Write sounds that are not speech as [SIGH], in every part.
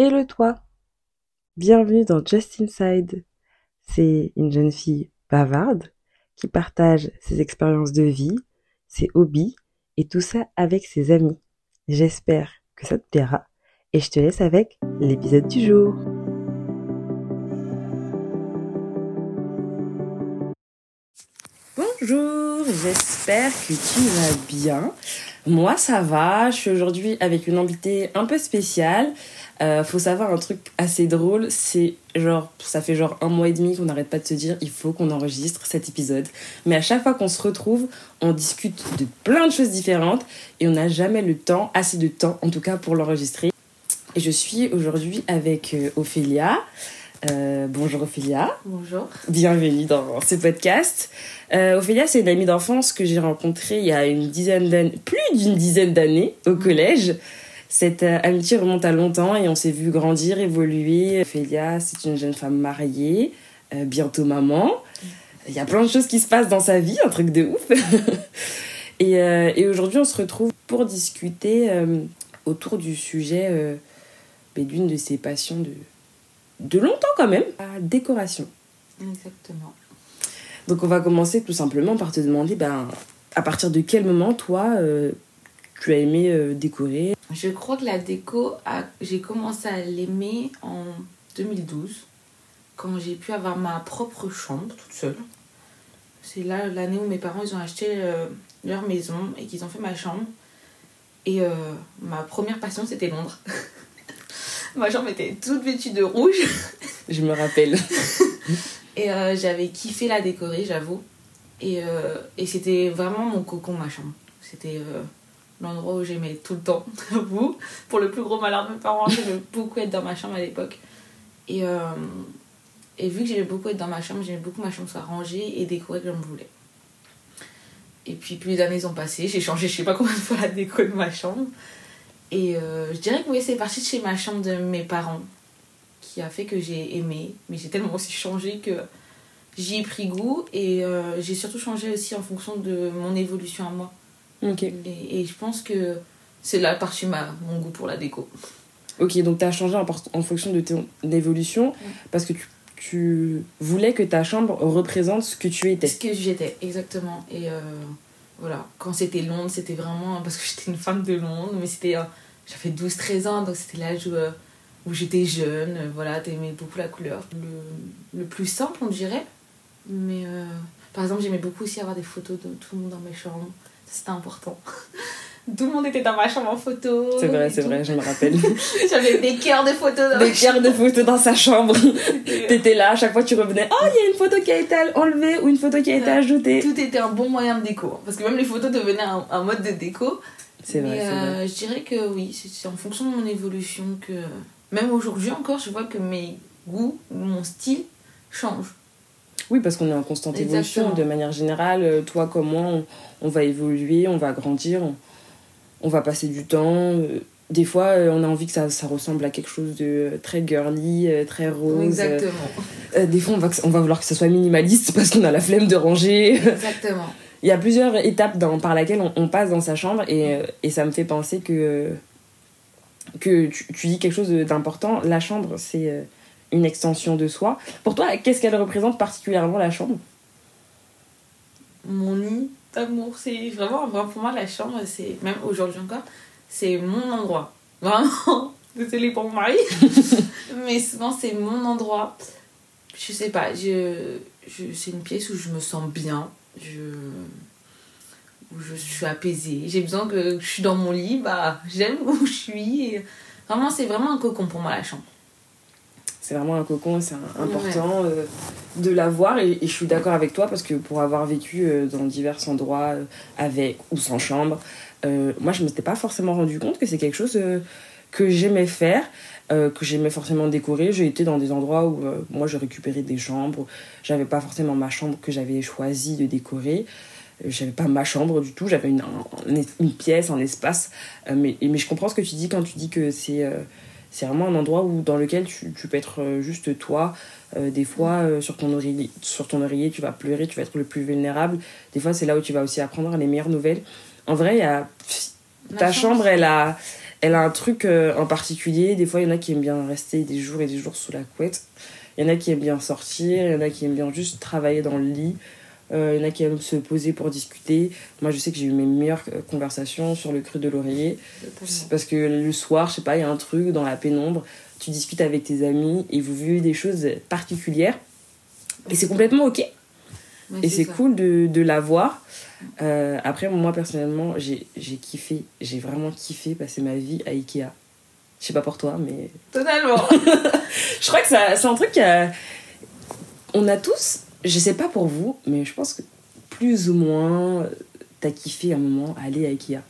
et le toit. Bienvenue dans Just Inside. C'est une jeune fille bavarde qui partage ses expériences de vie, ses hobbies et tout ça avec ses amis. J'espère que ça te plaira et je te laisse avec l'épisode du jour. Bonjour, j'espère que tu vas bien. Moi ça va, je suis aujourd'hui avec une invitée un peu spéciale. Euh, faut savoir un truc assez drôle, c'est genre, ça fait genre un mois et demi qu'on n'arrête pas de se dire il faut qu'on enregistre cet épisode. Mais à chaque fois qu'on se retrouve, on discute de plein de choses différentes et on n'a jamais le temps, assez de temps en tout cas pour l'enregistrer. Et je suis aujourd'hui avec euh, Ophélia. Euh, bonjour Ophélia. Bonjour. Bienvenue dans ce podcast. Euh, Ophélia, c'est une amie d'enfance que j'ai rencontrée il y a une dizaine d'années, plus d'une dizaine d'années au collège. Cette euh, amitié remonte à longtemps et on s'est vu grandir, évoluer. Ophélia, c'est une jeune femme mariée, euh, bientôt maman. Il y a plein de choses qui se passent dans sa vie, un truc de ouf. [LAUGHS] et, euh, et aujourd'hui, on se retrouve pour discuter euh, autour du sujet ben, d'une de ses passions de, de longtemps quand même, la décoration. Exactement. Donc on va commencer tout simplement par te demander ben, à partir de quel moment toi euh, tu as aimé euh, décorer? Je crois que la déco, a- j'ai commencé à l'aimer en 2012, quand j'ai pu avoir ma propre chambre toute seule. C'est là l'année où mes parents ils ont acheté euh, leur maison et qu'ils ont fait ma chambre. Et euh, ma première passion c'était Londres. [LAUGHS] ma chambre était toute vêtue de rouge. [LAUGHS] Je me rappelle. [LAUGHS] Et euh, j'avais kiffé la décorer, j'avoue. Et, et c'était vraiment mon cocon, ma chambre. C'était l'endroit où j'aimais tout le temps, [LAUGHS] j'avoue. Pour le plus gros malheur de mes parents, [LAUGHS] j'aimais beaucoup être dans ma chambre à l'époque. Et, euh, et vu que j'aimais beaucoup être dans ma chambre, j'aimais beaucoup que ma chambre soit rangée et décorée comme je voulais. Et puis plus les années ont passé, j'ai changé je sais pas combien de fois la déco de ma chambre. Et euh, je dirais que oui, c'est parti de chez ma chambre de mes parents qui a fait que j'ai aimé. Mais j'ai tellement aussi changé que j'y ai pris goût. Et euh, j'ai surtout changé aussi en fonction de mon évolution à moi. Et, et je pense que c'est là ma, mon goût pour la déco. Ok, donc tu as changé en, fonction de ton évolution parce que tu, tu voulais que ta chambre représente ce que tu étais. Ce que j'étais, exactement. Et euh, voilà, quand c'était Londres, c'était vraiment parce que j'étais une femme de Londres, mais c'était. euh, J'avais 12-13 ans, donc c'était l'âge où, euh, où j'étais jeune, voilà, t'aimais beaucoup la couleur. Le, le plus simple, on dirait. Mais euh, par exemple, j'aimais beaucoup aussi avoir des photos de tout le monde dans mes chambres. C'était important. [LAUGHS] tout le monde était dans ma chambre en photo. C'est vrai, c'est vrai, je me rappelle. [LAUGHS] J'avais des cœurs de photos dans Des cartes de photos dans sa chambre. [LAUGHS] T'étais là, à chaque fois tu revenais. Oh, il y a une photo qui a été enlevée ou une photo qui a été Ouais. ajoutée. Tout était un bon moyen de déco. Parce que même les photos devenaient un, un mode de déco. C'est vrai, c'est vrai. euh, je dirais que oui, c'est- c'est en fonction de mon évolution que. Même aujourd'hui encore, je vois que mes goûts, mon style change. Oui, parce qu'on est en constante évolution de manière générale. Euh, Toi comme moi, on, on va évoluer, on va grandir, on, on va passer du temps. Euh, Des fois, euh, on a envie que ça, ça ressemble à quelque chose de très girly, très rose. Exactement. Euh, des fois, on va, on va vouloir que ça soit minimaliste [LAUGHS] parce qu'on a la flemme de ranger. Exactement. Il y a plusieurs étapes dans, par laquelle on, on passe dans sa chambre et, et ça me fait penser que, que tu, tu dis quelque chose d'important. La chambre, c'est une extension de soi. Pour toi, qu'est-ce qu'elle représente particulièrement la chambre? Mon nid d'amour, c'est vraiment, vraiment pour moi la chambre, c'est même aujourd'hui encore, c'est mon endroit. [LAUGHS] Vraiment. Désolée pour mon mari. [LAUGHS] Mais souvent, c'est mon endroit. Je sais pas, je, je, c'est une pièce où je me sens bien. Je, où je suis apaisée. J'ai besoin que je suis dans mon lit, bah, j'aime où je suis. Et vraiment, c'est vraiment un cocon pour moi, la chambre. C'est vraiment un cocon, c'est important euh, de l'avoir et, et je suis d'accord avec toi parce que pour avoir vécu euh, dans divers endroits euh, avec ou sans chambre, moi je ne m'étais pas forcément rendu compte que c'est quelque chose que j'aimais faire, euh, que j'aimais forcément décorer. J'ai été dans des endroits où euh, moi je récupérais des chambres, j'avais pas forcément ma chambre que j'avais choisi de décorer. Euh, J'avais pas ma chambre du tout, j'avais une, un- une pièce, un espace. Mais, mais je comprends ce que tu dis quand tu dis que c'est c'est vraiment un endroit où, dans lequel tu, tu peux être euh, juste toi. Euh, des fois, euh, sur, ton oreiller, sur ton oreiller, tu vas pleurer, tu vas être le plus vulnérable. Des fois, c'est là où tu vas aussi apprendre les meilleures nouvelles. En vrai, y a, ta chambre, elle a, Elle a un truc euh, en particulier. Des fois, il y en a qui aiment bien rester des jours et des jours sous la couette. Il y en a qui aiment bien sortir. Il y en a qui aiment bien juste travailler dans le lit. Euh, il y en a qui aiment se poser pour discuter. Moi, je sais que j'ai eu mes meilleures euh, conversations sur le cru de l'oreiller. Parce que le soir, je sais pas, il y a un truc dans la pénombre. Tu discutes avec tes amis et vous vivez des choses particulières. Et c'est complètement ok. Ouais, Et c'est cool de, de l'avoir. Euh, après, moi, personnellement, j'ai kiffé. J'ai vraiment kiffé passer ma vie à Ikea. Je sais pas pour toi, mais Totalement. [LAUGHS] je crois que c'est un truc euh, on a tous je sais pas pour vous mais je pense que plus ou moins euh, t'as kiffé un moment aller à Ikea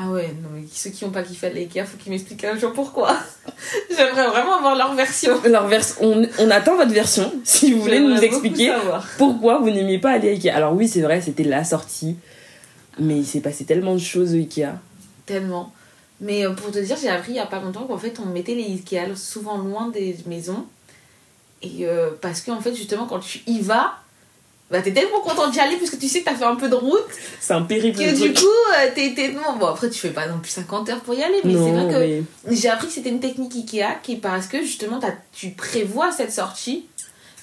ah ouais, non mais ceux qui n'ont pas kiffé à l'IKEA, faut qu'ils m'expliquent un jour pourquoi. [LAUGHS] J'aimerais vraiment avoir leur version. [LAUGHS] leur vers- on, on attend votre version [LAUGHS] si vous voulez nous expliquer pourquoi vous n'aimiez pas aller à Ikea alors oui c'est vrai c'était la sortie mais il s'est passé tellement de choses au Ikea Tellement. Mais euh, pour te dire, j'ai appris il y a pas longtemps qu'en fait, on mettait les Ikea souvent loin des maisons. Et euh, parce que, en fait, justement, quand tu y vas, bah, t'es tellement content d'y aller parce que tu sais que t'as fait un peu de route. c'est un périple Que du coup, euh, t'es t'es- non, Bon, après, tu fais pas non plus 50 heures pour y aller. Mais c'est vrai que mais j'ai appris que c'était une technique Ikea qui est parce que justement, t'as- tu prévois cette sortie.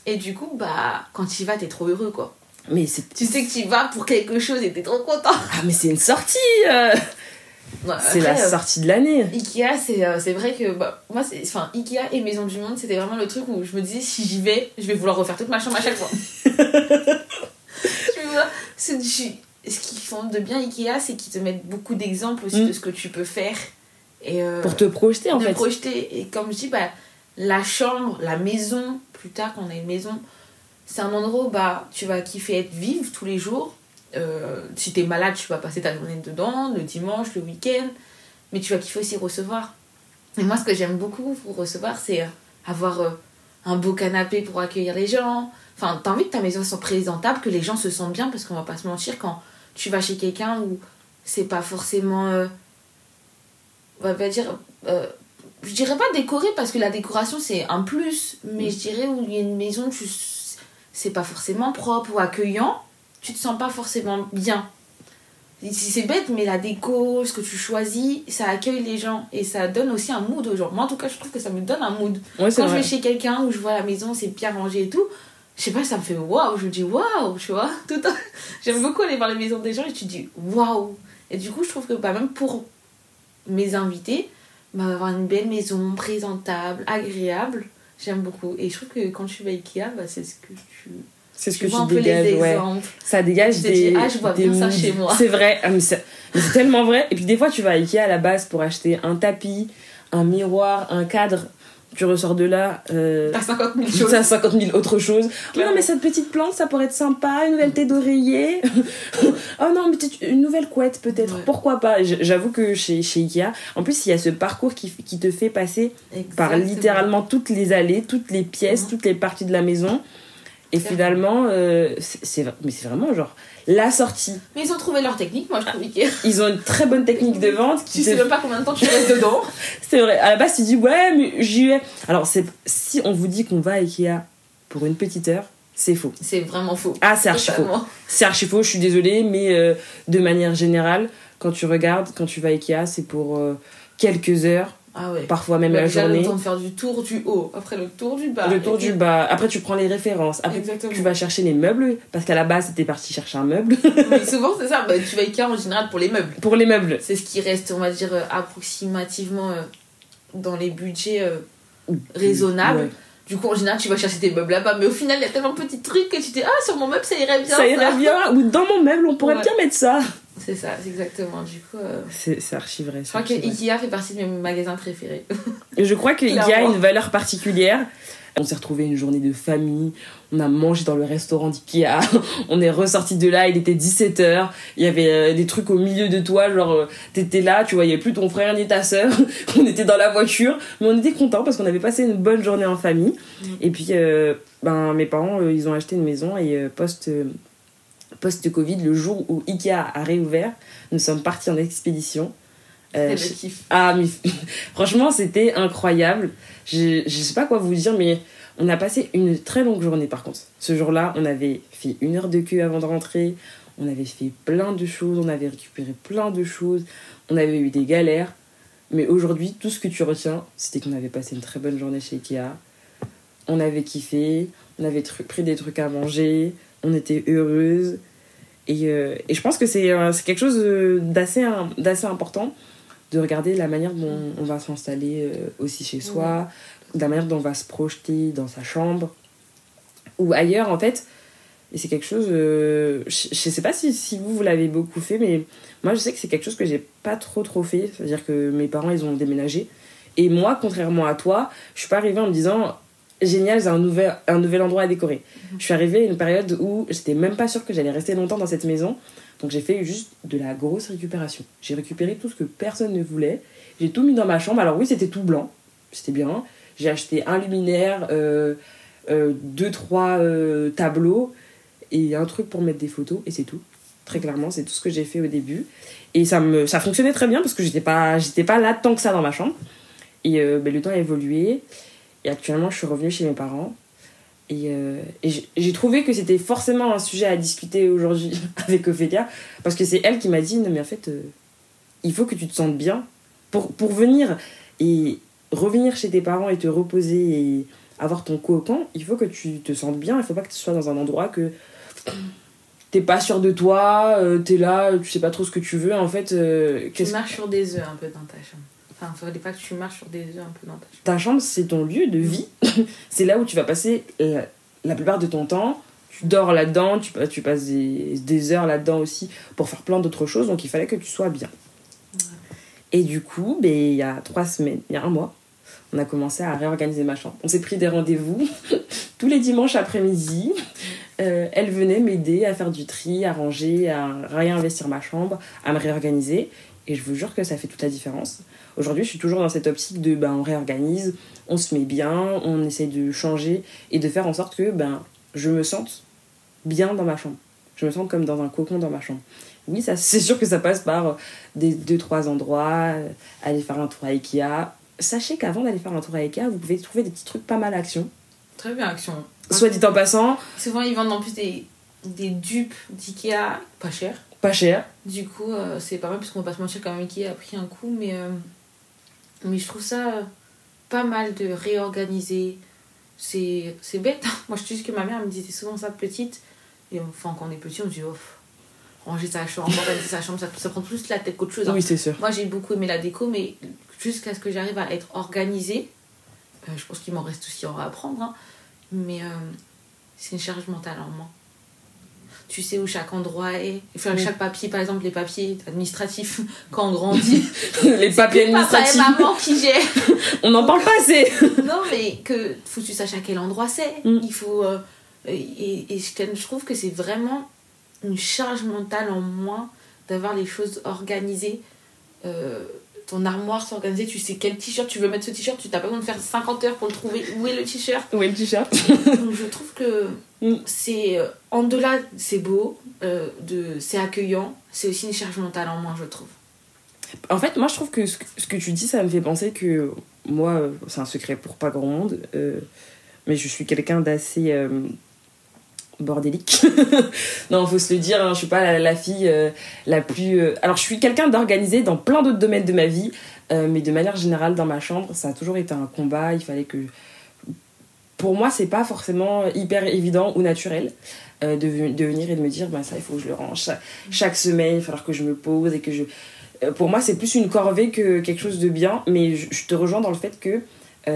Et du coup, bah, quand tu y vas, t'es trop heureux, quoi. mais c'est Tu sais que tu y vas pour quelque chose et t'es trop content. ah mais c'est une sortie euh. C'est la euh, sortie de l'année Ikea, c'est euh, vrai que bah, moi, c'est enfin Ikea et Maison du Monde, c'était vraiment le truc où je me disais si j'y vais, je vais vouloir refaire toute ma chambre à chaque fois. [LAUGHS] tu vois, ce qu'ils font de bien Ikea, c'est qu'ils te mettent beaucoup d'exemples aussi Mm. de ce que tu peux faire et euh, pour te projeter en de fait projeter. Et comme je dis, bah, la chambre, la maison, plus tard quand on a une maison, c'est un endroit où bah, tu vas kiffer être vive tous les jours. Euh, si t'es malade, tu vas passer ta journée dedans, le dimanche, le week-end. Mais tu vas kiffer aussi recevoir. Et moi, ce que j'aime beaucoup pour recevoir, c'est euh, avoir euh, un beau canapé pour accueillir les gens. Enfin, t'as envie que ta maison soit présentable, que les gens se sentent bien, parce qu'on va pas se mentir, quand tu vas chez quelqu'un où c'est pas forcément. euh, on va dire. euh, je dirais pas décoré, parce que la décoration c'est un plus, mais je dirais où il y a une maison, tu, c'est pas forcément propre ou accueillant, tu te sens pas forcément bien. C'est bête, mais la déco, ce que tu choisis, ça accueille les gens et ça donne aussi un mood aux gens. Moi, en tout cas, je trouve que ça me donne un mood. ouais Quand je vais chez quelqu'un où je vois la maison, c'est bien rangé et tout, je sais pas, ça me fait waouh. Je me dis waouh, tu vois. [LAUGHS] Tout un- J'aime beaucoup aller voir les maisons des gens et tu te dis waouh. Et du coup, je trouve que bah, même pour mes invités, bah, avoir une belle maison, présentable, agréable, j'aime beaucoup. Et je trouve que quand tu vas à Ikea, bah, c'est ce que tu. C'est ce tu que vois tu dégages les ouais ça dégage Tu te des dis, ah, je vois bien ça chez moi. c'est vrai ah, mais c'est tellement vrai et puis des fois tu vas à Ikea à la base pour acheter un tapis un miroir un cadre tu ressors de là euh, T'as 50 000 choses. T'as 50 000 autres choses. Oh non, mais cette petite plante, ça pourrait être sympa. Une nouvelle tête d'oreiller. [LAUGHS] oh non, mais une nouvelle couette, peut-être. Ouais. Pourquoi pas? J'avoue que chez, chez Ikea, en plus, il y a ce parcours qui, qui te fait passer par littéralement toutes les allées, toutes les pièces, Mhm. toutes les parties de la maison. Et finalement, euh, c'est mais c'est vraiment genre la sortie. Mais ils ont trouvé leur technique, moi je trouve Ikea. [LAUGHS] Ils ont une très bonne technique de vente qui Tu te sais même pas combien de temps tu restes dedans. [LAUGHS] c'est vrai. À la base, tu dis ouais, mais j'y vais. Alors, c'est si on vous dit qu'on va à Ikea pour une petite heure, c'est faux. C'est vraiment faux. Ah, c'est archi faux. C'est archi faux, je suis désolée, mais euh, de manière générale, quand tu regardes, quand tu vas à Ikea, c'est pour euh, quelques heures, Ah ouais. parfois même la journée. le temps de faire du tour du haut, après le tour du bas. Le tour puis- du bas. Après, tu prends les références. Après, Exactement. tu vas chercher les meubles. Parce qu'à la base, t'étais parti chercher un meuble. Mais [LAUGHS] souvent, c'est ça. Bah, tu vas Ikea en général pour les meubles. pour les meubles. C'est ce qui reste, on va dire, euh, approximativement euh, dans les budgets euh, raisonnables. Ouais. Du coup, en général, tu vas chercher tes meubles là-bas. Mais au final, il y a tellement de petits trucs que tu te dis, ah, sur mon meuble, ça irait bien. Ça irait bien. Ou dans mon meuble, on pourrait Ouais. bien mettre ça. C'est ça, c'est exactement. Du coup, euh, C'est c'est archi vrai. je crois que Ikea fait partie de mes magasins préférés. Et [LAUGHS] je crois qu'il y a une valeur particulière. On s'est retrouvé une journée de famille, on a mangé dans le restaurant d'Ikea, [LAUGHS] on est ressorti de là, il était 17h, il y avait euh, des trucs au milieu de toi, genre euh, t'étais là, tu voyais plus ton frère ni ta soeur, [LAUGHS] on était dans la voiture, mais on était contents parce qu'on avait passé une bonne journée en famille. Mm. Et puis, euh, ben, mes parents, ils ont acheté une maison et post, post-Covid, le jour où Ikea a réouvert, nous sommes partis en expédition. Euh, le kiff. ah, mais [LAUGHS] franchement, c'était incroyable. Je, je sais pas quoi vous dire, mais on a passé une très longue journée par contre. Ce jour-là, on avait fait une heure de queue avant de rentrer. On avait fait plein de choses, on avait récupéré plein de choses. On avait eu des galères. Mais aujourd'hui, tout ce que tu retiens, c'était qu'on avait passé une très bonne journée chez Ikea. On avait kiffé, on avait pris des trucs à manger, on était heureuse. Et, euh, et je pense que c'est euh, quelque chose euh, d'assez d'assez important de regarder la manière dont on va s'installer aussi chez soi, la manière dont on va se projeter dans sa chambre ou ailleurs en fait. Et c'est quelque chose, je, je sais pas si, si vous, vous l'avez beaucoup fait, mais moi je sais que c'est quelque chose que j'ai pas trop trop fait. C'est-à-dire que mes parents ils ont déménagé. Et moi, contrairement à toi, je suis pas arrivée en me disant génial, j'ai un nouvel, un nouvel endroit à décorer. Mhm. Je suis arrivée à une période où j'étais même pas sûre que j'allais rester longtemps dans cette maison. Donc j'ai fait juste de la grosse récupération. J'ai récupéré tout ce que personne ne voulait. J'ai tout mis dans ma chambre. Alors oui, c'était tout blanc. C'était bien. J'ai acheté un luminaire, euh, euh, deux, trois euh, tableaux et un truc pour mettre des photos. Et c'est tout. Très clairement, c'est tout ce que j'ai fait au début. Et ça, me, ça fonctionnait très bien parce que j'étais pas, j'étais pas là tant que ça dans ma chambre. Et ben, le temps a évolué. Et actuellement, je suis revenue chez mes parents. Et, euh, et j'ai trouvé que c'était forcément un sujet à discuter aujourd'hui [LAUGHS] avec Ophélia. Parce que c'est elle qui m'a dit Non, mais en fait, euh, il faut que tu te sentes bien. Pour, pour venir et revenir chez tes parents et te reposer et avoir ton cocon, il faut que tu te sentes bien. Il faut pas que tu sois dans un endroit que [CLEARS THROAT] t'es pas sûr de toi, euh, t'es là, tu sais pas trop ce que tu veux. En fait, tu marches sur des œufs un peu dans ta chambre. Enfin, il faudrait pas que tu marches sur des œufs un peu dans ta chambre. Ta chambre, c'est ton lieu de vie. [LAUGHS] c'est là où tu vas passer la, plupart de ton temps. Tu dors là-dedans, tu, tu passes des, des heures là-dedans aussi pour faire plein d'autres choses. Donc il fallait que tu sois bien. Et du coup, ben, il y a trois semaines, il y a un mois, on a commencé à réorganiser ma chambre. On s'est pris des rendez-vous [LAUGHS] tous les dimanches après-midi. Euh, elle venait m'aider à faire du tri, à ranger, à réinvestir ma chambre, à me réorganiser. Et je vous jure que ça fait toute la différence. Aujourd'hui, je suis toujours dans cette optique de ben, on réorganise, on se met bien, on essaie de changer et de faire en sorte que ben, je me sente bien dans ma chambre. Je me sens comme dans un cocon dans ma chambre. Oui, ça, [LAUGHS] c'est sûr que ça passe par euh, des deux, trois endroits, euh, aller faire un tour à Ikea. Sachez qu'avant d'aller faire un tour à Ikea, vous pouvez trouver des petits trucs pas mal à Action. Très bien, Action. Soit dit en passant. Souvent, ils vendent en plus des, des dupes d'Ikea pas cher. Pas cher. Du coup, euh, c'est pas mal, parce qu'on va pas se mentir quand même, Ikea a pris un coup, mais mais je trouve ça euh, pas mal de réorganiser. C'est, c'est bête. Hein. [LAUGHS] Moi, je te dis que ma mère me disait souvent ça petite. Et enfin, quand on est petit, on se dit, oh, ranger sa chambre, organiser sa chambre, ça, ça, prend plus la tête qu'autre chose. Hein. Oui, c'est sûr. Moi, j'ai beaucoup aimé la déco, mais jusqu'à ce que j'arrive à être organisée, euh, je pense qu'il m'en reste aussi à apprendre. Hein. Mais euh, c'est une charge mentale en moins tu sais où chaque endroit est. Enfin, chaque papier, par exemple, les papiers administratifs, [LAUGHS] quand on grandit. [LAUGHS] les papiers administratifs. Papa et maman qui gèrent. [LAUGHS] on n'en parle pas assez. non, mais que faut que tu saches à quel endroit c'est. Mm. Il faut. Euh, et, et je trouve que c'est vraiment une charge mentale en moins d'avoir les choses organisées. Euh, ton armoire s'organiser, tu sais quel t-shirt tu veux mettre ce t-shirt, tu n'as pas besoin de faire 50 heures pour le trouver. Où est le t-shirt Où est le t-shirt? Donc je trouve que c'est euh, en delà, c'est beau, euh, de c'est accueillant, c'est aussi une charge mentale en moins, je trouve. En fait, moi je trouve que ce, que tu dis, ça me fait penser que moi, euh, c'est un secret pour pas grand monde, mais je suis quelqu'un d'assez bordélique. [LAUGHS] non, faut se le dire, hein, je suis pas la, fille euh, la plus. Alors, je suis quelqu'un d'organisé dans plein d'autres domaines de ma vie, mais de manière générale, dans ma chambre, ça a toujours été un combat. Il fallait que. Pour moi, c'est pas forcément hyper évident ou naturel de, de, venir et de me dire, ben ça, il faut que je le range. Chaque, semaine, il va falloir que je me pose et que je. Pour moi, c'est plus une corvée que quelque chose de bien, mais je, te rejoins dans le fait que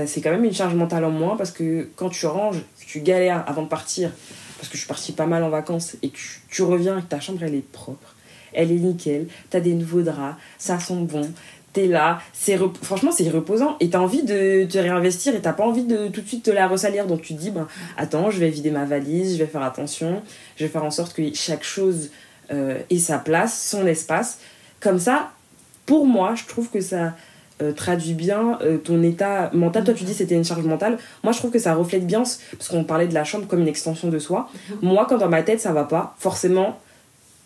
c'est quand même une charge mentale en moins parce que quand tu ranges, tu galères avant de partir parce que je suis partie pas mal en vacances, et que tu, reviens et que ta chambre elle est propre, elle est nickel, t'as des nouveaux draps, ça sent bon, t'es là, c'est franchement c'est reposant et t'as envie de te réinvestir et t'as pas envie de tout de suite te la ressalir donc tu te dis ben attends je vais vider ma valise, je vais faire attention, je vais faire en sorte que chaque chose euh, ait sa place, son espace, comme ça pour moi je trouve que ça euh, traduit bien euh, ton état mental. Toi, tu dis c'était une charge mentale. Moi, je trouve que ça reflète bien, parce qu'on parlait de la chambre comme une extension de soi. Mhm. Moi, quand dans ma tête, ça va pas, forcément,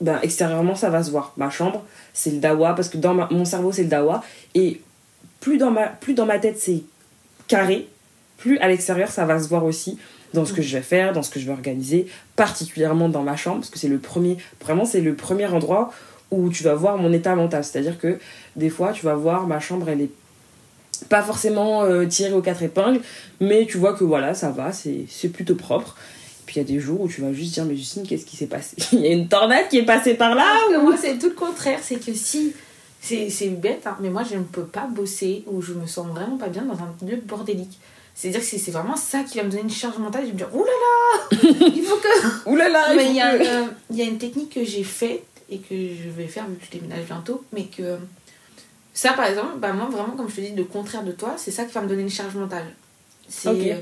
ben, extérieurement, ça va se voir. Ma chambre, c'est le dawa, parce que dans mon cerveau, c'est le dawa. Et plus dans ma, tête, c'est carré, plus à l'extérieur, ça va se voir aussi dans ce que je vais faire, dans ce que je vais organiser, particulièrement dans ma chambre, parce que c'est le premier, vraiment, c'est le premier endroit où tu vas voir mon état mental. C'est-à-dire que des fois, tu vas voir ma chambre, elle est pas forcément euh, tirée aux quatre épingles, mais tu vois que voilà, ça va, c'est plutôt propre. Puis il y a des jours où tu vas juste dire, mais Justine, qu'est-ce qui s'est passé? [LAUGHS] Il y a une tornade qui est passée par là Parce que ou- moi, c'est tout le contraire. C'est que si. C'est c'est bête, hein, mais moi, je ne peux pas bosser ou je me sens vraiment pas bien dans un lieu bordélique. C'est-à-dire que c'est vraiment ça qui va me donner une charge mentale. Je vais me dire, oulala [LAUGHS] Il faut que. Ouh là là il mais faut il y, a, que- euh, il y a une technique que j'ai faite et que je vais faire vu que je déménage bientôt. Mais que. Ça, par exemple, bah, moi, vraiment, comme je te dis, le contraire de toi, c'est ça qui va me donner une charge mentale. C'est. Euh,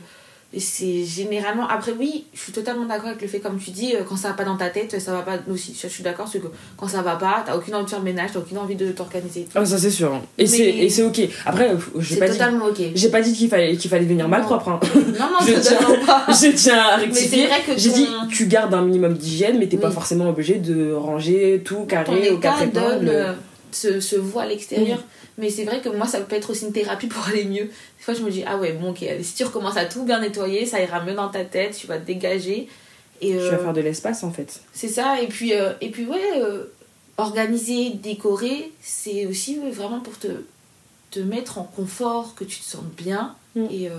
c'est généralement. Après, oui, je suis totalement d'accord avec le fait, comme tu dis, euh, quand ça va pas dans ta tête, ça va pas aussi. Je suis d'accord, c'est que quand ça va pas, t'as aucune envie de faire le ménage, t'as aucune envie de t'organiser. Ah, ça c'est sûr. hein. Et Mais- c'est et c'est ok. Après, euh, j'ai pas dit, totalement ok. j'ai pas dit qu'il fallait qu'il fallait venir mal Non. propre. hein. Non, non, [LAUGHS] Je totalement pas. [LAUGHS] je tiens à rectifier. J'ai ton- dit tu gardes un minimum d'hygiène, mais t'es pas Oui. forcément obligé de ranger tout carré au quatre donne, épingles. euh, se, se voit à l'extérieur. Mais c'est vrai que moi, ça peut être aussi une thérapie pour aller mieux. Des fois, je me dis, ah ouais, bon, ok, allez, si tu recommences à tout bien nettoyer, ça ira mieux dans ta tête, tu vas te dégager. Et Je euh, vais faire de l'espace en fait. c'est ça. Et puis, euh, et puis ouais, euh, organiser, décorer, c'est aussi vraiment pour te, te mettre en confort, que tu te sentes bien. Mm. Et, euh,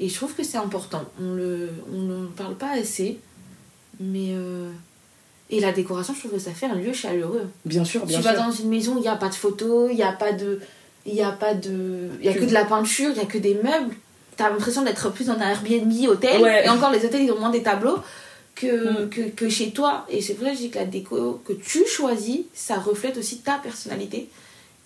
et je trouve que c'est important. On le, on ne parle pas assez. Mais. Et la décoration, je trouve que ça fait un lieu chaleureux. Bien sûr, bien tu sûr. vas dans une maison, il n'y a pas de photos, il n'y a pas de. Il n'y a pas de. Il y a Tu- que de la peinture, il n'y a que des meubles. T'as l'impression d'être plus dans un Airbnb hôtel. Ouais. Et encore, les hôtels, ils ont moins des tableaux que, Mm. que, que chez toi. Et c'est pour ça que je dis que la déco que tu choisis, ça reflète aussi ta personnalité.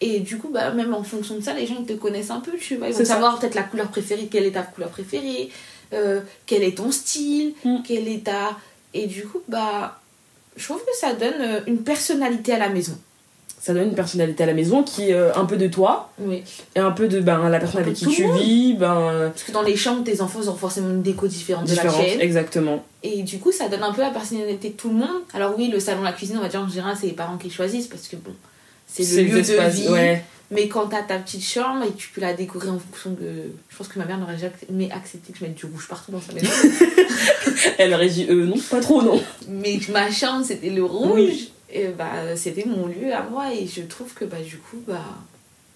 Et du coup, bah, même en fonction de ça, les gens ils te connaissent un peu, tu vois. Ils vont savoir peut-être la couleur préférée, quelle est ta couleur préférée, euh, quel est ton style, Mm. quel est ta. Et du coup, bah, je trouve que ça donne euh, une personnalité à la maison. Ça donne une personnalité à la maison qui est euh, un peu de toi Oui. et un peu de ben, la personne avec qui tu monde. vis, ben Parce que dans les chambres, tes enfants ont forcément une déco différente de la différente. Exactement. Et du coup, ça donne un peu la personnalité de tout le monde. Alors oui, le salon, la cuisine, on va dire en général, c'est les parents qui choisissent parce que bon, c'est le lieu de vie. Ouais. Mais quand t'as ta petite chambre et tu peux la décorer en fonction de... Je pense que ma mère n'aurait jamais accepté que je mette du rouge partout dans sa maison. [LAUGHS] Elle aurait dit euh, non, pas trop non. Mais ma chambre, c'était le rouge. Oui. Et bah, c'était mon lieu à moi. Et je trouve que bah, du coup, bah,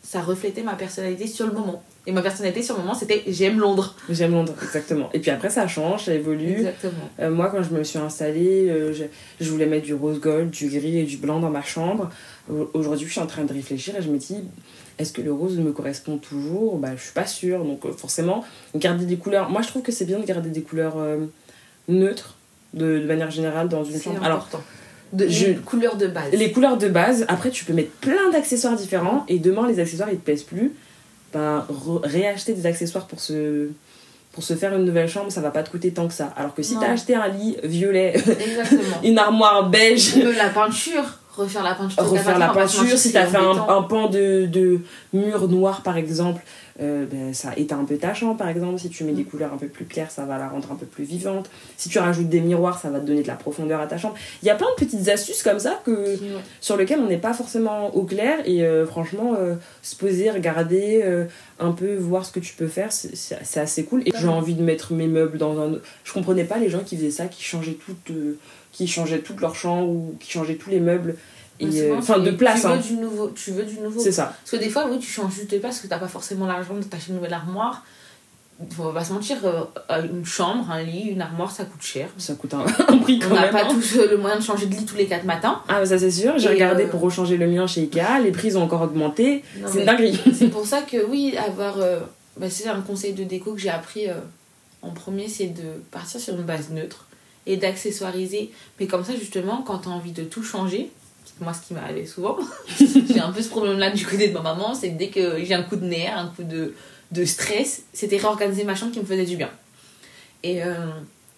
ça reflétait ma personnalité sur le moment. Et ma personnalité sur le moment, c'était j'aime Londres. J'aime Londres, exactement. Et puis après, ça change, ça évolue. Exactement. Euh, moi, quand je me suis installée, euh, je, je voulais mettre du rose gold, du gris et du blanc dans ma chambre. Au- Aujourd'hui, je suis en train de réfléchir et je me dis, est-ce que le rose me correspond toujours? Bah, je suis pas sûre. Donc, euh, forcément, garder des couleurs. Moi, je trouve que c'est bien de garder des couleurs neutres, de, de manière générale, dans une C'est chambre. Alors, important. De, je- une couleur de base. les couleurs de base, après, tu peux mettre plein d'accessoires différents et demain, les accessoires, ils te plaisent plus. Ben, réacheter des accessoires pour se. Pour se faire une nouvelle chambre, ça va pas te coûter tant que ça. Alors que si t'as acheté un lit violet [LAUGHS] une armoire beige, la peinture, refaire la peinture. refaire la peinture, si t'as fait un, un pan de, de mur noir par exemple, euh, ben, ça éteint un peu ta chambre par exemple. Si tu mets des Mm. couleurs un peu plus claires, ça va la rendre un peu plus vivante. Si tu rajoutes des miroirs, ça va te donner de la profondeur à ta chambre. Il y a plein de petites astuces comme ça que, sur lesquelles on n'est pas forcément au clair et euh, franchement, euh, se poser, regarder, un peu voir ce que tu peux faire, c'est- assez cool. Et j'ai envie de mettre mes meubles dans un. Je comprenais pas les gens qui faisaient ça, qui changeaient toute, euh, qui changeaient toute leur chambre ou qui changeaient tous les meubles. Euh, Enfin, de place. Tu veux hein. du nouveau. Tu veux du nouveau. C'est ça. Parce que des fois, oui, tu changes juste de place parce que t'as pas forcément l'argent de t'acheter une nouvelle armoire. On va pas se mentir, euh, une chambre, un lit, une armoire, ça coûte cher. Ça coûte un, [LAUGHS] un prix On quand n'a même. pas hein. tous euh, le moyen de changer de lit tous les 4 matins. Ah, mais ça c'est sûr. J'ai regardé euh, pour rechanger le mien chez Ikea. Les prix ont encore augmenté. C'est une dinguerie. [LAUGHS] C'est pour ça que oui, avoir. euh, bah, c'est un conseil de déco que j'ai appris euh, en premier, c'est de partir sur une base neutre et d'accessoiriser. Mais comme ça, justement, quand tu as envie de tout changer, moi ce qui m'arrivait souvent, [LAUGHS] j'ai un peu ce problème-là du côté de ma maman, c'est que dès que j'ai un coup de nerf, un coup de, de stress, c'était réorganiser ma chambre qui me faisait du bien. Et, euh,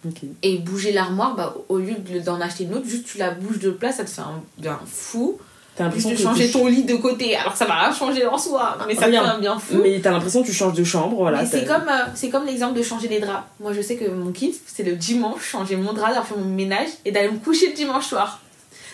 Ok. et bouger l'armoire, bah, au lieu de- d'en acheter une autre, juste tu la bouges de place, ça te fait un bien fou. T'as l'impression de changer ton lit de côté, alors ça va rien changer en soi, mais ça te fait un bien fou. Mais t'as l'impression que tu changes de chambre. Voilà. C'est comme, euh, c'est comme l'exemple de changer les draps. Moi, je sais que mon kiff, c'est le dimanche, changer mon drap, d'avoir fait mon ménage et d'aller me coucher le dimanche soir.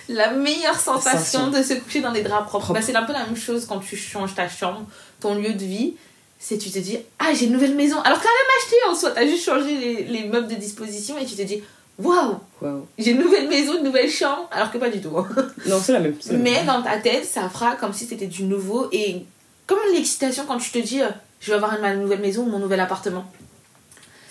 La meilleure sensation de se coucher dans des draps propres. Propre. Bah, c'est un peu la même chose quand tu changes ta chambre, ton lieu de vie. C'est tu te dis, ah, j'ai une nouvelle maison. Alors que t'as rien acheté en soi, t'as juste changé les, les meubles de disposition et tu te dis, waouh, Waouh. j'ai une nouvelle maison, une nouvelle chambre, alors que pas du tout. hein. [LAUGHS] Non, c'est la même. la même. Mais dans ta tête, ça fera comme si c'était du nouveau et comme l'excitation quand tu te dis euh, je vais avoir ma nouvelle maison ou mon nouvel appartement.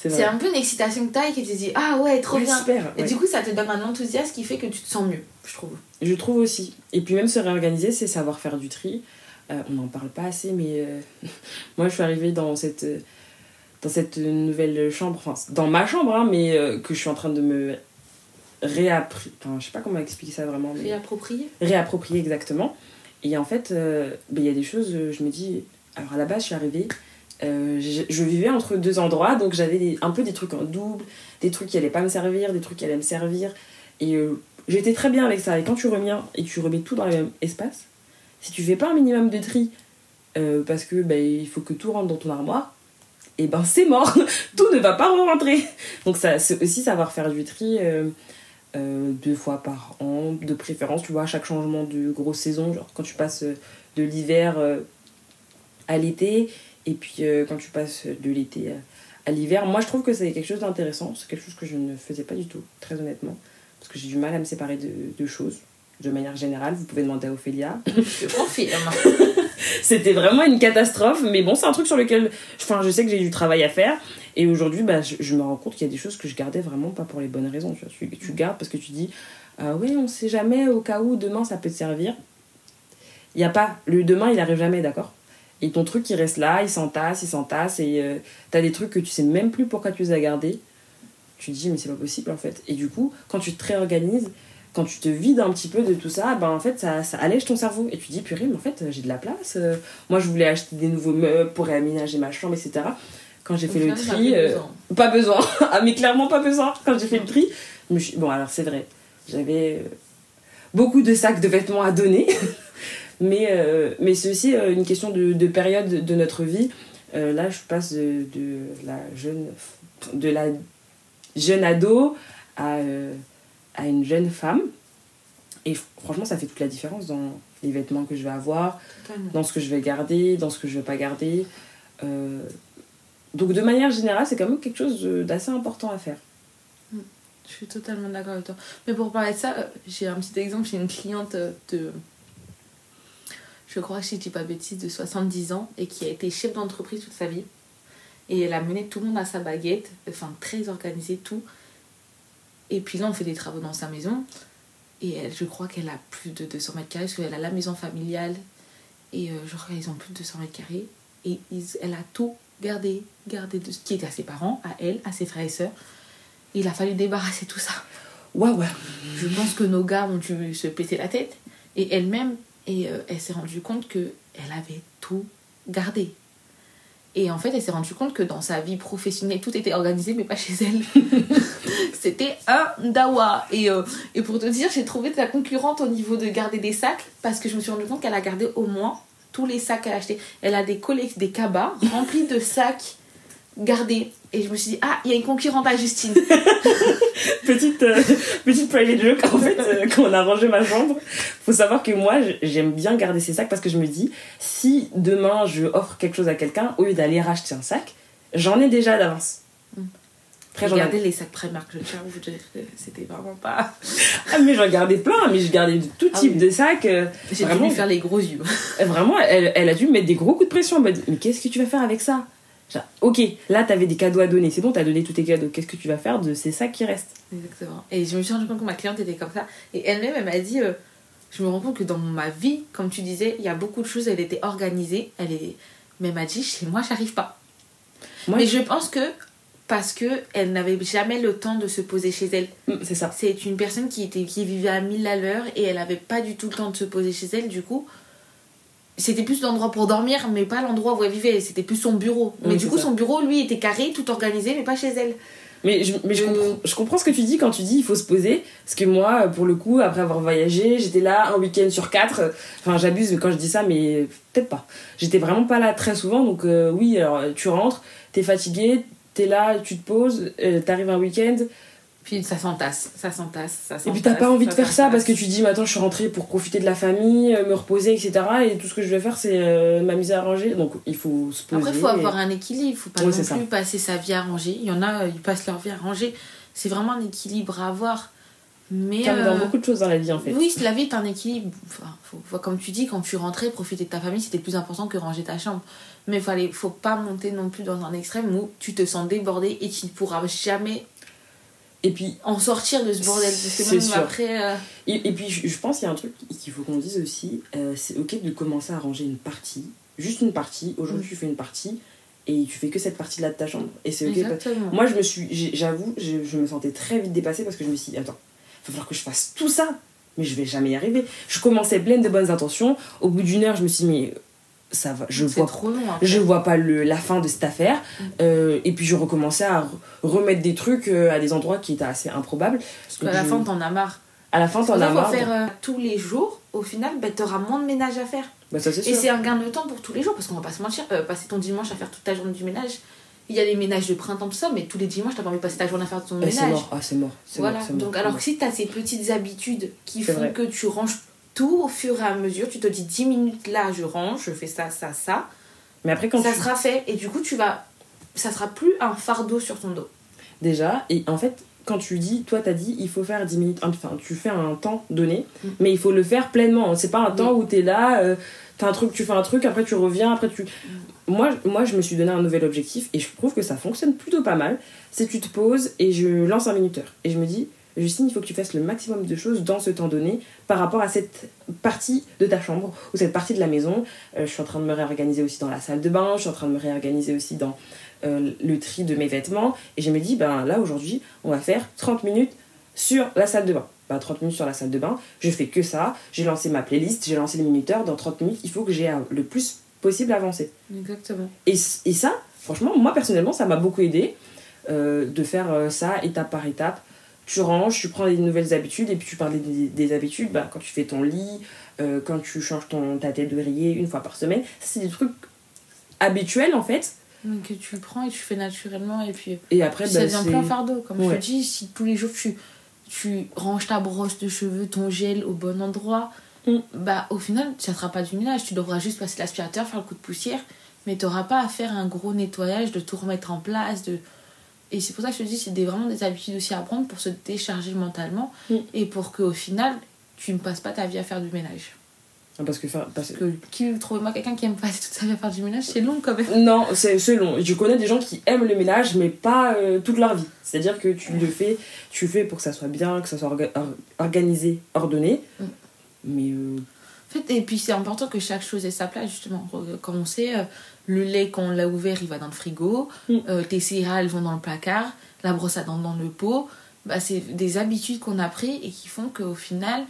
C'est un peu une excitation que t'as et qui te dit ah ouais, trop Ouais, bien. super. Et ouais. du coup, ça te donne un enthousiasme qui fait que tu te sens mieux, je trouve. Je trouve aussi. Et puis même se réorganiser, c'est savoir faire du tri. Euh, on n'en parle pas assez, mais euh, [LAUGHS] moi je suis arrivée dans cette, euh, dans cette nouvelle chambre, enfin dans ma chambre, hein, mais euh, que je suis en train de me réapproprier. Enfin, je sais pas comment expliquer ça vraiment. mais- Réapproprié. réapproprier exactement. Et en fait, euh, ben, il y a des choses, je me dis, alors à la base, je suis arrivée, euh, je, vivais entre deux endroits, donc j'avais un peu des trucs en double, des trucs qui allaient pas me servir, des trucs qui allaient me servir. Et euh, j'étais très bien avec ça. Et quand tu reviens et tu remets tout dans le même espace, si tu fais pas un minimum de tri, euh, parce que ben, il faut que tout rentre dans ton armoire, et ben c'est mort, [LAUGHS] tout ne va pas rentrer. Donc ça, c'est aussi savoir faire du tri. deux fois par an, de préférence, tu vois, à chaque changement de grosse saison, genre quand tu passes de l'hiver à l'été, et puis euh, quand tu passes de l'été à, à l'hiver, moi je trouve que c'est quelque chose d'intéressant, c'est quelque chose que je ne faisais pas du tout, très honnêtement, parce que j'ai du mal à me séparer de, de choses, de manière générale, vous pouvez demander à Ophélia. Je confirme. [LAUGHS] C'était vraiment une catastrophe, mais bon, c'est un truc sur lequel enfin, je sais que j'ai du travail à faire. Et aujourd'hui, bah, je, je me rends compte qu'il y a des choses que je gardais vraiment pas pour les bonnes raisons. Tu, vois. tu, tu gardes parce que tu dis, ah oui, on sait jamais, au cas où demain ça peut te servir. Il n'y a pas, le demain il arrive jamais, d'accord? Et ton truc il reste là, il s'entasse, il s'entasse, et euh, t'as des trucs que tu sais même plus pourquoi tu les as gardés. Tu te dis, mais c'est pas possible en fait. Et du coup, quand tu te réorganises, quand tu te vides un petit peu de tout ça, ben en fait ça, ça allège ton cerveau. Et tu te dis, purée, mais en fait j'ai de la place. euh, moi je voulais acheter des nouveaux meubles pour réaménager ma chambre, etc. Quand j'ai fait le tri, euh, pas besoin. [LAUGHS] ah, mais clairement pas besoin. Quand j'ai fait le tri, bon, alors c'est vrai, j'avais beaucoup de sacs de vêtements à donner. [LAUGHS] mais euh, mais c'est aussi euh, une question de, de période de notre vie. Euh, là, je passe de, de la jeune de la jeune ado à, euh, à une jeune femme. Et franchement, ça fait toute la différence dans les vêtements que je vais avoir, Totalement. dans ce que je vais garder, dans ce que je vais pas garder. Euh, donc de manière générale, c'est quand même quelque chose d'assez important à faire. Je suis totalement d'accord avec toi. Mais pour parler de ça, j'ai un petit exemple. J'ai une cliente de. Je crois si je dis pas bêtise, de 70 ans et qui a été chef d'entreprise toute sa vie. Et elle a mené tout le monde à sa baguette, enfin très organisé tout. Et puis là, on fait des travaux dans sa maison. Et elle, je crois qu'elle a plus de 200 mètres carrés parce qu'elle a la maison familiale. Et euh, genre, ils ont plus de 200 mètres carrés. Et ils- elle a tout gardé, gardé de ce qui était à ses parents, à elle, à ses frères et sœurs. Il a fallu débarrasser tout ça. Waouh, ouais. Je pense que nos gars ont dû se péter la tête. Et elle-même, et euh, elle s'est rendue compte que elle avait tout gardé. Et en fait, elle s'est rendue compte que dans sa vie professionnelle, tout était organisé, mais pas chez elle. [LAUGHS] C'était un dawa. Et, euh, et pour te dire, j'ai trouvé ta concurrente au niveau de garder des sacs, parce que je me suis rendu compte qu'elle a gardé au moins tous les sacs qu'elle a achetés. Elle a des collègues, des cabas remplis de sacs gardés. Et je me suis dit, ah, il y a une concurrente à Justine. [LAUGHS] petite, euh, petite private joke. En fait, euh, quand on a rangé ma chambre, faut savoir que moi, j'aime bien garder ces sacs parce que je me dis, si demain je offre quelque chose à quelqu'un, au lieu d'aller racheter un sac, j'en ai déjà d'avance. Mm. Après, j'en ai... Regardez les sacs Primark, je tiens à vous dire que c'était vraiment pas. Ah, mais j'en gardais plein, mais je gardais de tout Ah type oui. de sacs. euh, J'ai dû lui faire les gros yeux. Vraiment, elle, elle a dû me mettre des gros coups de pression. Elle m'a dit, mais qu'est-ce que tu vas faire avec ça? Ok, là, t'avais des cadeaux à donner. C'est bon, t'as donné tous tes cadeaux. Qu'est-ce que tu vas faire de ces sacs qui restent? Exactement. Et je me suis rendu compte que ma cliente était comme ça. Et elle-même, elle m'a dit euh, Je me rends compte que dans ma vie, comme tu disais, il y a beaucoup de choses, elle était organisée. Elle est... Mais elle m'a dit Chez moi, j'arrive pas. Moi, Mais je pense que parce que elle n'avait jamais le temps de se poser chez elle. Mm, C'est ça. C'est une personne qui, était, qui vivait à 1000 à l'heure et elle avait pas du tout le temps de se poser chez elle. Du coup, c'était plus l'endroit pour dormir, mais pas l'endroit où elle vivait. C'était plus son bureau. Mais Oui, du coup, ça. son bureau, lui, était carré, tout organisé, mais pas chez elle. Mais, je, mais je, comprends, je comprends ce que tu dis quand tu dis il faut se poser. Parce que moi, pour le coup, après avoir voyagé, j'étais là un week-end sur quatre. Enfin, j'abuse quand je dis ça, mais peut-être pas. J'étais vraiment pas là très souvent. Donc, euh, oui, alors tu rentres, t'es fatigué, t'es là, tu te poses, euh, t'arrives un week-end. Puis ça s'entasse, ça s'entasse, ça s'entasse. Et puis t'as pas envie de faire ça parce que tu dis, mais attends, je suis rentrée pour profiter de la famille, euh, me reposer, etc. Et tout ce que je vais faire, c'est euh, m'amuser à ranger. Donc il faut se poser. Après, il faut et- avoir un équilibre. Il faut pas Ouais, non plus ça. passer sa vie à ranger. Il y en a, euh, ils passent leur vie à ranger. c'est vraiment un équilibre à avoir. Mais, Comme dans euh, beaucoup de choses dans la vie en fait. Oui, la vie est un équilibre. Enfin, faut- comme tu dis, quand tu rentrais, profiter de ta famille, c'était plus important que ranger ta chambre. Mais il fallait, faut pas monter non plus dans un extrême où tu te sens débordé et tu ne pourras jamais Et puis, en sortir de ce bordel. Parce que même sûr. après. euh, et, et puis je, je pense qu'il y a un truc qu'il faut qu'on dise aussi euh, c'est ok de commencer à ranger une partie, juste une partie. Aujourd'hui, Mm. tu fais une partie et tu fais que cette partie-là de ta chambre. Et c'est ok. Exactement. Moi, je me suis, j'avoue, je, je me sentais très vite dépassée parce que je me suis dit, attends, il va falloir que je fasse tout ça. Mais je vais jamais y arriver. Je commençais pleine de bonnes intentions. Au bout d'une heure, je me suis dit, mais ça va, je c'est vois trop long. après. je vois pas le, la fin de cette affaire. Mm. Euh, et puis je recommençais à re- remettre des trucs euh, à des endroits qui étaient assez improbables. Parce qu'à la je- fin, t'en as marre. à la fin, t'en as marre. faire euh, tous les jours. Au final, bah, t'auras moins de ménage à faire. Bah, ça, c'est Et c'est un gain de temps pour tous les jours, parce qu'on va pas se mentir, euh, passer ton dimanche à faire toute ta journée du ménage. Il y a les ménages de printemps, tout ça, mais tous les dimanches, t'as pas envie de passer ta journée à faire ton c'est ménage. mort. Ah, c'est mort. C'est Voilà, mort, c'est mort, donc c'est alors que si t'as ces petites habitudes qui C'est font vrai. que tu ranges tout au fur et à mesure, tu te dis 10 minutes là, je range, je fais ça, ça, ça, Mais après, quand ça tu... sera fait, et du coup, tu vas. Ça sera plus un fardeau sur ton dos. Déjà, et en fait, quand tu dis, toi, t'as dit, il faut faire 10 minutes. Enfin, tu fais un temps donné, Mm. mais il faut le faire pleinement. C'est pas un temps où t'es là, euh, t'as un truc, tu fais un truc, après tu reviens, après tu. Moi, moi, je me suis donné un nouvel objectif et je trouve que ça fonctionne plutôt pas mal. C'est tu te poses et je lance un minuteur. Et je me dis, Justine, il faut que tu fasses le maximum de choses dans ce temps donné par rapport à cette partie de ta chambre ou cette partie de la maison. Euh, je suis en train de me réorganiser aussi dans la salle de bain, je suis en train de me réorganiser aussi dans euh, le tri de mes vêtements. Et je me dis, ben là aujourd'hui, on va faire 30 minutes sur la salle de bain. Ben, 30 minutes sur la salle de bain, je fais que ça. J'ai lancé ma playlist, j'ai lancé le minuteur. Dans 30 minutes, il faut que j'ai le plus possible avancé. Exactement. Et, et ça, franchement, moi personnellement, ça m'a beaucoup aidé euh, de faire ça étape par étape. Tu ranges, tu prends des nouvelles habitudes, et puis tu parlais des, des habitudes, bah, quand tu fais ton lit, euh, quand tu changes ton, ta tête d'oreiller une fois par semaine, ça c'est des trucs habituels en fait. Donc tu le prends et tu fais naturellement, et puis. Et après, ça bah, devient c'est- plus un fardeau. Comme Ouais. je te dis, si tous les jours tu, tu ranges ta brosse de cheveux, ton gel au bon endroit, Mm. bah au final, ça sera pas du ménage. Tu devras juste passer l'aspirateur, faire le coup de poussière, mais tu n'auras pas à faire un gros nettoyage, de tout remettre en place. De... Et c'est pour ça que je te dis, c'est des, vraiment des habitudes aussi à prendre pour se décharger mentalement Mm. et pour qu'au final, tu ne passes pas ta vie à faire du ménage. Ah, Parce que, faire- parce que qui trouvez-moi quelqu'un qui aime passer [LAUGHS] toute sa vie à faire du ménage, c'est long quand même. Non, c'est long. Je connais des gens qui aiment le ménage, mais pas euh, toute leur vie. C'est-à-dire que tu le fais, tu fais pour que ça soit bien, que ça soit orga- or- organisé, ordonné. Mm. Mais euh, En fait, et puis c'est important que chaque chose ait sa place, justement. Comme on sait, euh, le lait, quand on l'a ouvert, il va dans le frigo. Mm. Euh, tes céréales vont dans le placard. La brosse à dents dans le pot. Bah, c'est des habitudes qu'on a pris et qui font qu'au final,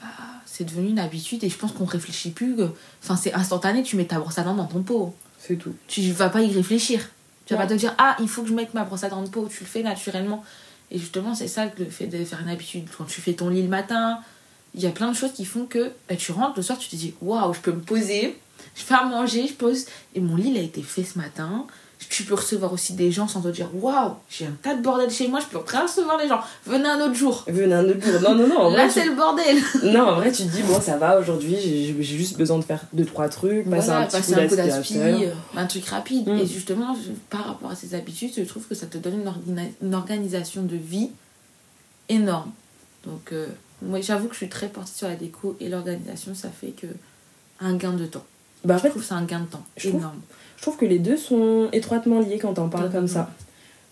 bah, c'est devenu une habitude. Et je pense qu'on réfléchit plus. que- Enfin, c'est instantané, tu mets ta brosse à dents dans ton pot. c'est tout. Tu vas pas y réfléchir. Tu vas pas te dire, ah, il faut que je mette ma brosse à dents de pot. Tu le fais naturellement. Et justement, c'est ça le fait de faire une habitude. Quand tu fais ton lit le matin, il y a plein de choses qui font que bah, tu rentres le soir, tu te dis, waouh, je peux me poser, je fais à manger, je pose. Et mon lit, il a été fait ce matin. Tu peux recevoir aussi des gens sans te dire, waouh, j'ai un tas de bordel chez moi, je peux recevoir les gens. Venez un autre jour. Venez un autre jour. Non, non, non. Là, c'est le bordel. [LAUGHS] non, en vrai, tu te dis, bon, ça va aujourd'hui, j'ai juste besoin de faire deux, trois trucs, passer Voilà, un petit passer coup un d'aspirateur. d'aspi, euh, un truc rapide. Mm. Et justement, par rapport à ces habitudes, je trouve que ça te donne une organisation de vie énorme. Donc, euh, moi, j'avoue que je suis très portée sur la déco et l'organisation, ça fait que un gain de temps. Bah, en Je fait, trouve que c'est un gain de temps je trouve- énorme. je trouve que les deux sont étroitement liés quand on parle comme ça.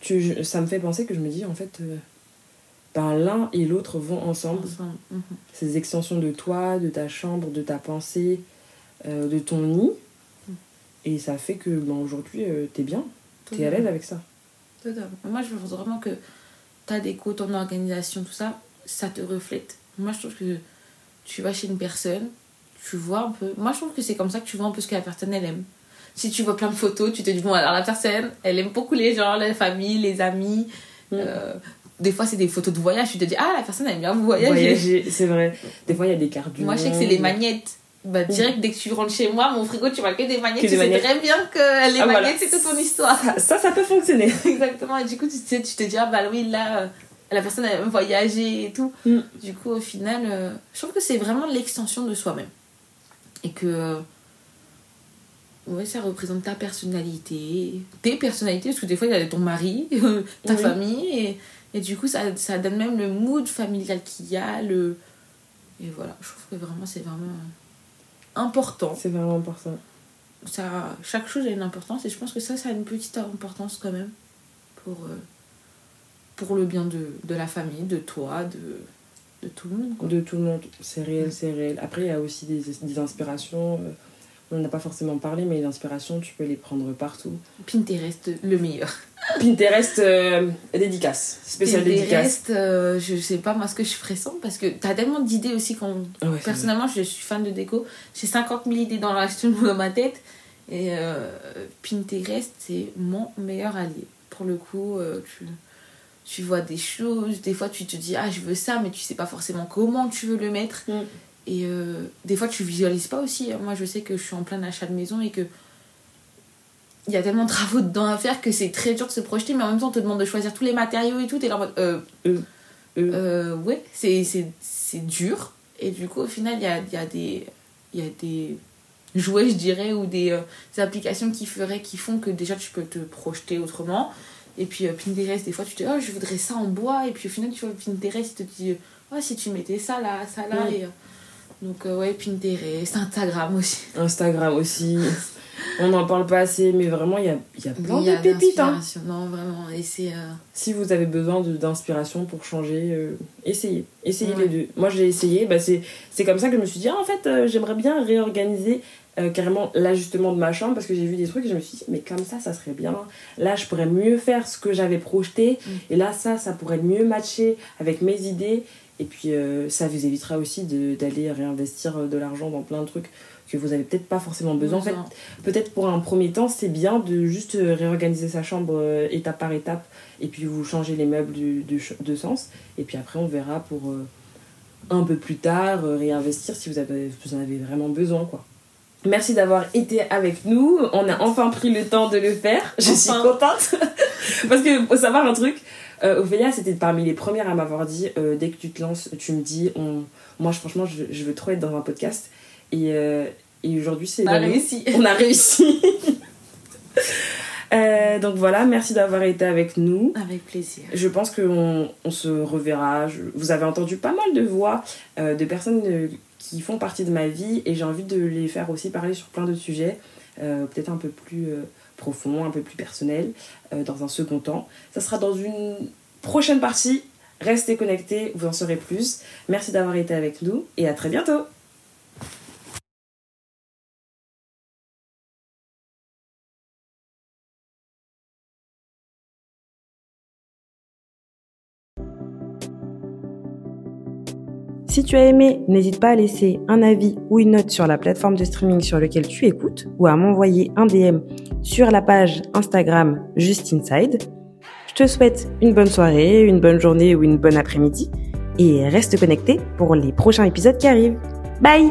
Tu, je- ça me fait penser que je me dis, en fait, euh, ben, l'un et l'autre vont ensemble. Ensemble. Mhm. ces extensions de toi, de ta chambre, de ta pensée, euh, de ton nid. Mm. Et ça fait que ben, aujourd'hui, euh, t'es bien, t'es à l'aise avec ça. Totalement. Moi, je pense vraiment que ta déco, ton organisation, tout ça, ça te reflète. Moi, je trouve que tu vas chez une personne, tu vois un peu. Moi, je trouve que c'est comme ça que tu vois un peu ce que la personne, elle aime. Si tu vois plein de photos, tu te dis, bon, alors la personne, elle aime beaucoup les gens, la famille, les amis. Mmh. Euh, des fois, c'est des photos de voyage. Tu te dis, ah, la personne, elle aime bien voyager. Voyager, c'est vrai. Des fois, il y a des cartes du Moi, je sais que c'est les magnettes. Bah, direct, dès que tu rentres chez moi, mon frigo, tu vois que des magnettes. Que tu des sais magnettes. très bien que les ah, magnettes, voilà. c'est toute ton histoire. Ça, ça, peut fonctionner. [LAUGHS] Exactement. Et du coup, tu, tu te dis, ah, bah oui, là euh, la personne a voyagé et tout. Mm. Du coup, au final, euh, je trouve que c'est vraiment l'extension de soi-même. Et que, ouais, ça représente ta personnalité, tes personnalités, parce que des fois, il y a ton mari, [LAUGHS] ta famille, et, et, du coup, ça, ça donne même le mood familial qu'il y a. Le... Et voilà, je trouve que vraiment, c'est vraiment important. C'est vraiment important. Ça, chaque chose a une importance, et je pense que ça, ça a une petite importance quand même pour, euh, pour le bien de, de la famille, de toi, de, de tout le monde. De tout le monde, c'est réel, c'est réel. Après, il y a aussi des, des inspirations. Euh, on n'a pas forcément parlé, mais l'inspiration, tu peux les prendre partout. Pinterest, le meilleur. Pinterest, euh, dédicace, spécial dédicace. Pinterest, euh, je sais pas moi ce que je ferais sans, parce que t'as tellement d'idées aussi. Quand... Personnellement, je suis fan de déco. J'ai 50 000 idées dans, la... [LAUGHS] dans ma tête. Et euh, Pinterest, c'est mon meilleur allié. Pour le coup, tu, tu vois des choses. Des fois, tu te dis, ah, je veux ça, mais tu sais pas forcément comment tu veux le mettre. Mm. Et euh, des fois, tu visualises pas aussi. Moi, je sais que je suis en plein achat de maison et que il y a tellement de travaux dedans à faire que c'est très dur de se projeter, mais en même temps, on te demande de choisir tous les matériaux et tout. Et là, euh, euh, euh, ouais, c'est dur. Et du coup, au final, il y a, y, a des, y a des jouets, je dirais, ou des, des, applications qui, feraient, qui font que déjà tu peux te projeter autrement. Et puis Pinterest, des fois, tu te dis, oh, je voudrais ça en bois. Et puis au final, tu vois, Pinterest, il te dit, oh, si tu mettais ça là, ça là. Et, donc, euh, ouais, Pinterest, Instagram aussi. [LAUGHS] Instagram aussi. On n'en parle pas assez, mais vraiment, il y a, y a plein de pépites. Hein. Non, vraiment. Et euh, Si vous avez besoin d'inspiration pour changer, euh, essayez. Essayez les deux. Moi, j'ai essayé. Bah, c'est comme ça que je me suis dit, ah, en fait, j'aimerais bien réorganiser carrément l'ajustement de ma chambre parce que j'ai vu des trucs et je me suis dit, mais comme ça, ça serait bien. Là, je pourrais mieux faire ce que j'avais projeté. Mm. Et là, ça, ça pourrait mieux matcher avec mes idées. Et puis euh, ça vous évitera aussi d'aller réinvestir euh, de l'argent dans plein de trucs que vous avez peut-être pas forcément besoin. En fait, peut-être pour un premier temps, c'est bien de juste euh, réorganiser sa chambre étape par étape et puis vous changez les meubles de, de, sens. Et puis après, on verra pour un peu plus tard réinvestir si vous, avez, vous en avez vraiment besoin. quoi. Merci d'avoir été avec nous. On a enfin pris le temps de le faire. Je suis contente. [LAUGHS] Parce que faut savoir un truc, euh, Ophélia, c'était parmi les premières à m'avoir dit euh, dès que tu te lances, tu me dis on... moi, franchement, je, veux trop être dans un podcast. Et, euh, et aujourd'hui, c'est. On a réussi. On a réussi. [LAUGHS] donc voilà, merci d'avoir été avec nous. Avec plaisir. Je pense qu'on on se reverra. vous avez entendu pas mal de voix de personnes qui font partie de ma vie et j'ai envie de les faire aussi parler sur plein de sujets, peut-être un peu plus profond, un peu plus personnel euh, dans un second temps. Ça sera dans une prochaine partie. Restez connectés, vous en saurez plus. Merci d'avoir été avec nous et à très bientôt. Si tu as aimé, n'hésite pas à laisser un avis ou une note sur la plateforme de streaming sur laquelle tu écoutes ou à m'envoyer un DM sur la page Instagram Just Inside. Je te souhaite une bonne soirée, une bonne journée ou une bonne après-midi et reste connecté pour les prochains épisodes qui arrivent. Bye